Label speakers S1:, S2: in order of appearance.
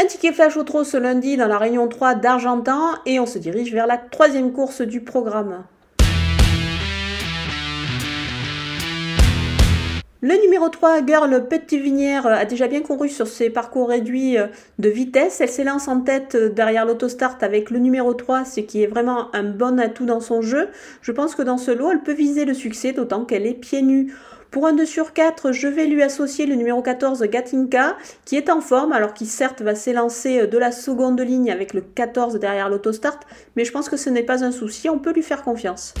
S1: Un ticket flash au trot ce lundi dans la Réunion 3 d'Argentan et on se dirige vers la troisième course du programme. Le numéro 3, Girl Petit Vinière, a déjà bien couru sur ses parcours réduits euh, de vitesse. Elle s'élance en tête euh, derrière l'autostart avec le numéro 3, ce qui est vraiment un bon atout dans son jeu. Je pense que dans ce lot, elle peut viser le succès, d'autant qu'elle est pieds nus. Pour un 2 sur 4, je vais lui associer le numéro 14 Gatinka, qui est en forme, alors qu'il certes va s'élancer euh, de la seconde ligne avec le 14 derrière l'autostart, mais je pense que ce n'est pas un souci, on peut lui faire confiance.